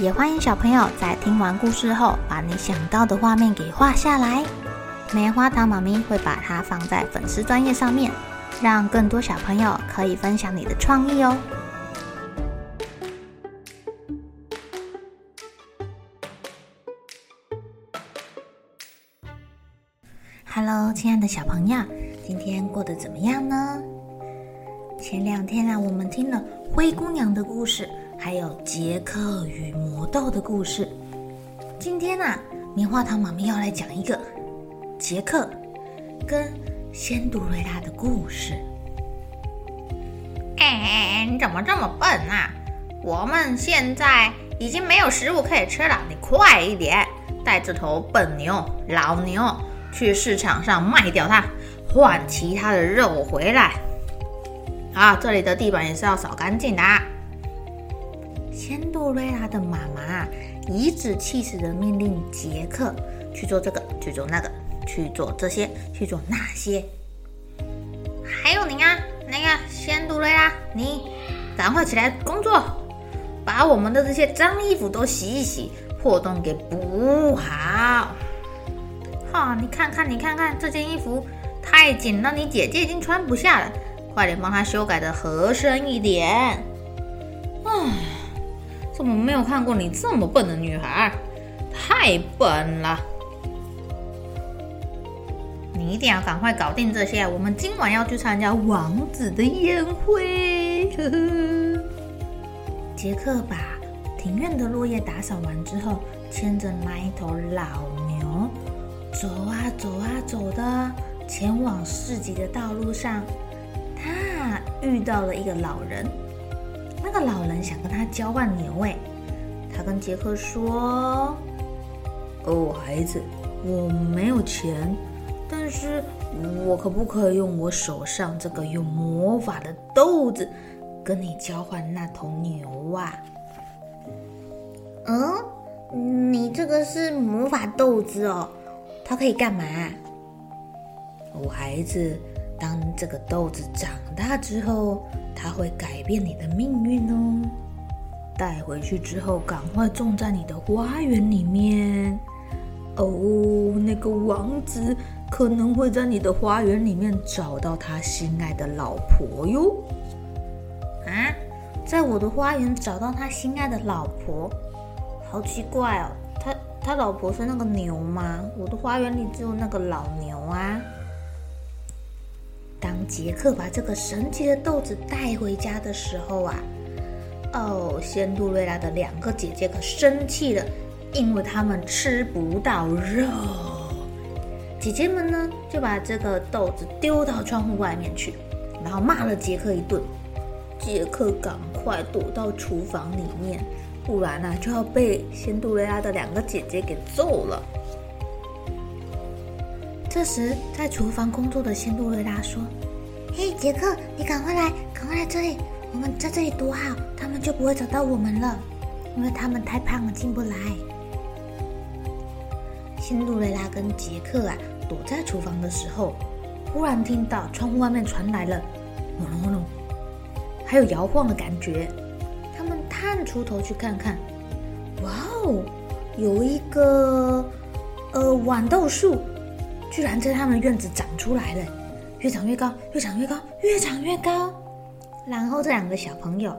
也欢迎小朋友在听完故事后，把你想到的画面给画下来。棉花糖妈咪会把它放在粉丝专页上面，让更多小朋友可以分享你的创意哦。Hello，亲爱的小朋友，今天过得怎么样呢？前两天啊，我们听了灰姑娘的故事。还有杰克与魔豆的故事。今天呢、棉花糖妈咪要来讲一个杰克跟仙杜瑞拉的故事。哎，你怎么这么笨啊？我们现在已经没有食物可以吃了，你快一点，带这头笨牛、老牛去市场上卖掉它，换其他的肉回来。啊，这里的地板也是要扫干净的啊。仙杜瑞拉的妈妈啊颐指气使的命令杰克去做这个，去做那个，去做这些，去做那些。还有你啊，那个仙杜瑞拉，你赶快起来工作，把我们的这些脏衣服都洗一洗，破洞给补好。哈，你看看，你看看这件衣服太紧了，你姐姐已经穿不下了，快点帮她修改的合身一点。唉。怎么没有看过你这么笨的女孩？太笨了！你一定要赶快搞定这些，我们今晚要去参加王子的宴会。呵呵。杰克把庭院的落叶打扫完之后，牵着那一头老牛，走啊走啊走的，前往市集的道路上，他遇到了一个老人。那个老人想跟他交换牛诶，他跟杰克说：“哦，孩子，我没有钱，但是我可不可以用我手上这个有魔法的豆子跟你交换那头牛啊？”嗯，你这个是魔法豆子哦，它可以干嘛？哦，孩子。当这个豆子长大之后，它会改变你的命运哦。带回去之后，赶快种在你的花园里面。哦，那个王子可能会在你的花园里面找到他心爱的老婆哟。啊，在我的花园找到他心爱的老婆，好奇怪哦。他他老婆是那个牛吗？我的花园里只有那个老牛啊。杰克把这个神奇的豆子带回家的时候啊，哦，仙杜瑞拉的两个姐姐可生气了，因为他们吃不到肉。姐姐们呢，就把这个豆子丢到窗户外面去，然后骂了杰克一顿。杰克赶快躲到厨房里面，不然呢，就要被仙杜瑞拉的两个姐姐给揍了。这时，在厨房工作的仙杜瑞拉说：“嘿，杰克，你赶快来，赶快来这里，我们在这里躲好，他们就不会找到我们了，因为他们太胖了，进不来。”辛杜瑞拉跟杰克啊，躲在厨房的时候，忽然听到窗户外面传来了“轰隆轰隆”，还有摇晃的感觉。他们探出头去看看，哇哦，有一个呃豌豆树。居然在他们院子长出来了，越长越高，越长越高，越长越高。然后这两个小朋友，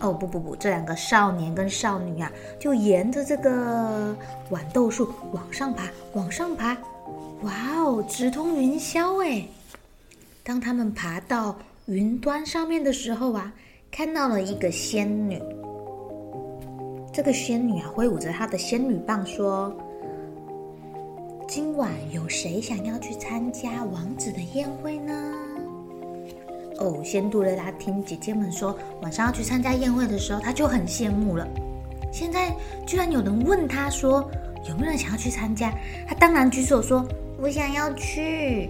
哦不不不，这两个少年跟少女啊，就沿着这个豌豆树往上爬，往上爬。哇哦，直通云霄哎！当他们爬到云端上面的时候啊，看到了一个仙女。这个仙女啊，挥舞着她的仙女棒说。今晚有谁想要去参加王子的宴会呢？哦，仙杜瑞拉听姐姐们说晚上要去参加宴会的时候，她就很羡慕了。现在居然有人问她说有没有人想要去参加，她当然举手说：“我想要去。”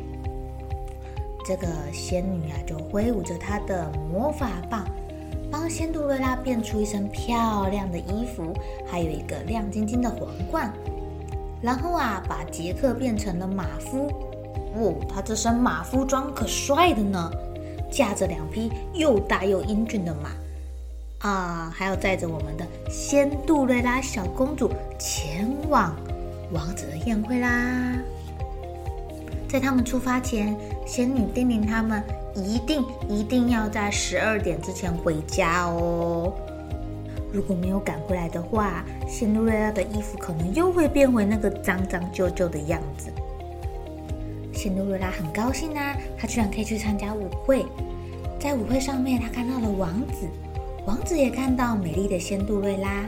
这个仙女啊，就挥舞着她的魔法棒，帮仙杜瑞拉变出一身漂亮的衣服，还有一个亮晶晶的皇冠。然后啊，把杰克变成了马夫。哦，他这身马夫装可帅的呢，驾着两匹又大又英俊的马，啊，还要载着我们的仙杜瑞拉小公主前往王子的宴会啦。在他们出发前，仙女叮咛他们一定一定要在十二点之前回家哦。如果没有赶回来的话，仙杜瑞拉的衣服可能又会变回那个脏脏旧旧的样子。仙杜瑞拉很高兴啊，她居然可以去参加舞会。在舞会上面，她看到了王子，王子也看到美丽的仙杜瑞拉，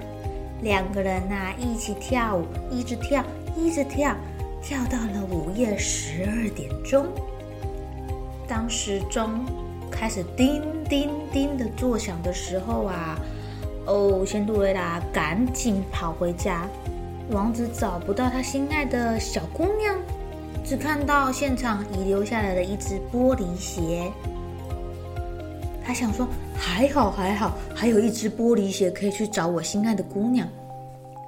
两个人呐、一起跳舞，一直跳，一直跳，跳到了午夜十二点钟。当时钟开始叮叮叮的作响的时候啊。哦，仙杜瑞拉赶紧跑回家，王子找不到他心爱的小姑娘，只看到现场遗留下来的一只玻璃鞋。他想说：“还好还好，还有一只玻璃鞋可以去找我心爱的姑娘。”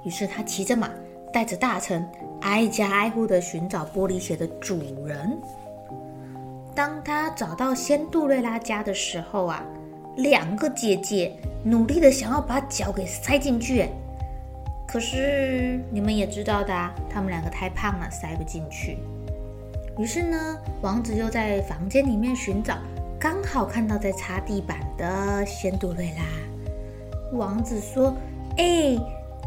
于是他骑着马，带着大臣，挨家挨户的寻找玻璃鞋的主人。当他找到仙杜瑞拉家的时候啊，两个姐姐。努力的想要把脚给塞进去，可是你们也知道的啊，他们两个太胖了，塞不进去。于是呢，王子又在房间里面寻找，刚好看到在擦地板的仙杜瑞拉。王子说：“哎，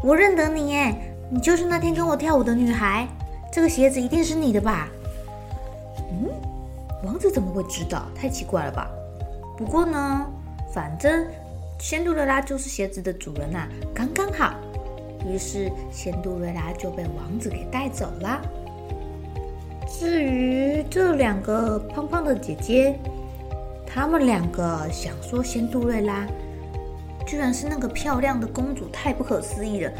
我认得你哎，你就是那天跟我跳舞的女孩，这个鞋子一定是你的吧？”嗯，王子怎么会知道？太奇怪了吧？不过呢，反正。仙杜瑞拉就是鞋子的主人呐、刚刚好。于是仙杜瑞拉就被王子给带走了。至于这两个胖胖的姐姐，她们两个想说仙杜瑞拉居然是那个漂亮的公主，太不可思议了，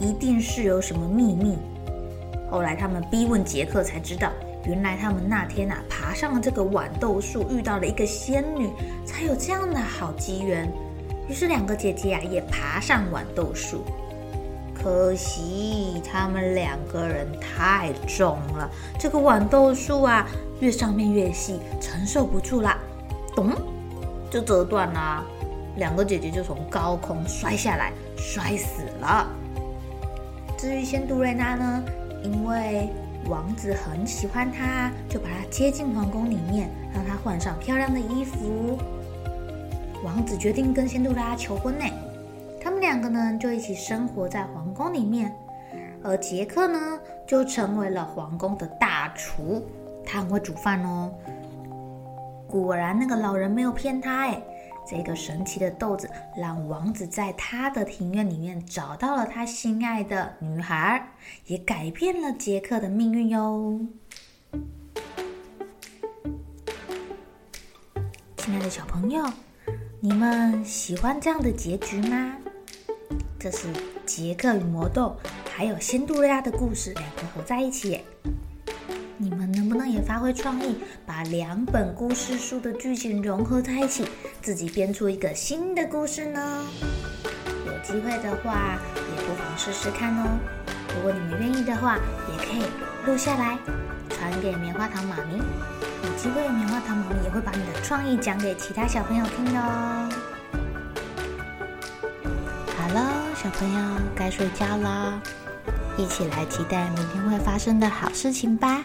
一定是有什么秘密。后来他们逼问杰克，才知道原来他们那天啊爬上了这个豌豆树，遇到了一个仙女，才有这样的好机缘。于是两个姐姐啊也爬上豌豆树，可惜他们两个人太重了，这个豌豆树啊越上面越细，承受不住啦，咚，就折断啦，两个姐姐就从高空摔下来，摔死了。至于仙杜瑞拉呢，因为王子很喜欢她，就把她接进皇宫里面，让她换上漂亮的衣服。王子决定跟仙杜拉求婚呢，他们两个呢就一起生活在皇宫里面，而杰克呢就成为了皇宫的大厨，他很会煮饭哦。果然那个老人没有骗他哎，这个神奇的豆子让王子在他的庭院里面找到了他心爱的女孩，也改变了杰克的命运哟。亲爱的小朋友。你们喜欢这样的结局吗？这是杰克与魔豆还有仙杜瑞拉的故事，两个合在一起。也发挥创意，把两本故事书的剧情融合在一起，自己编出一个新的故事呢？有机会的话，也不妨试试看哦。如果你们愿意的话，也可以录下来，传给棉花糖妈咪。有机会，棉花糖妈咪也会把你的创意讲给其他小朋友听的哦。好了，小朋友该睡觉啦，一起来期待明天会发生的好事情吧。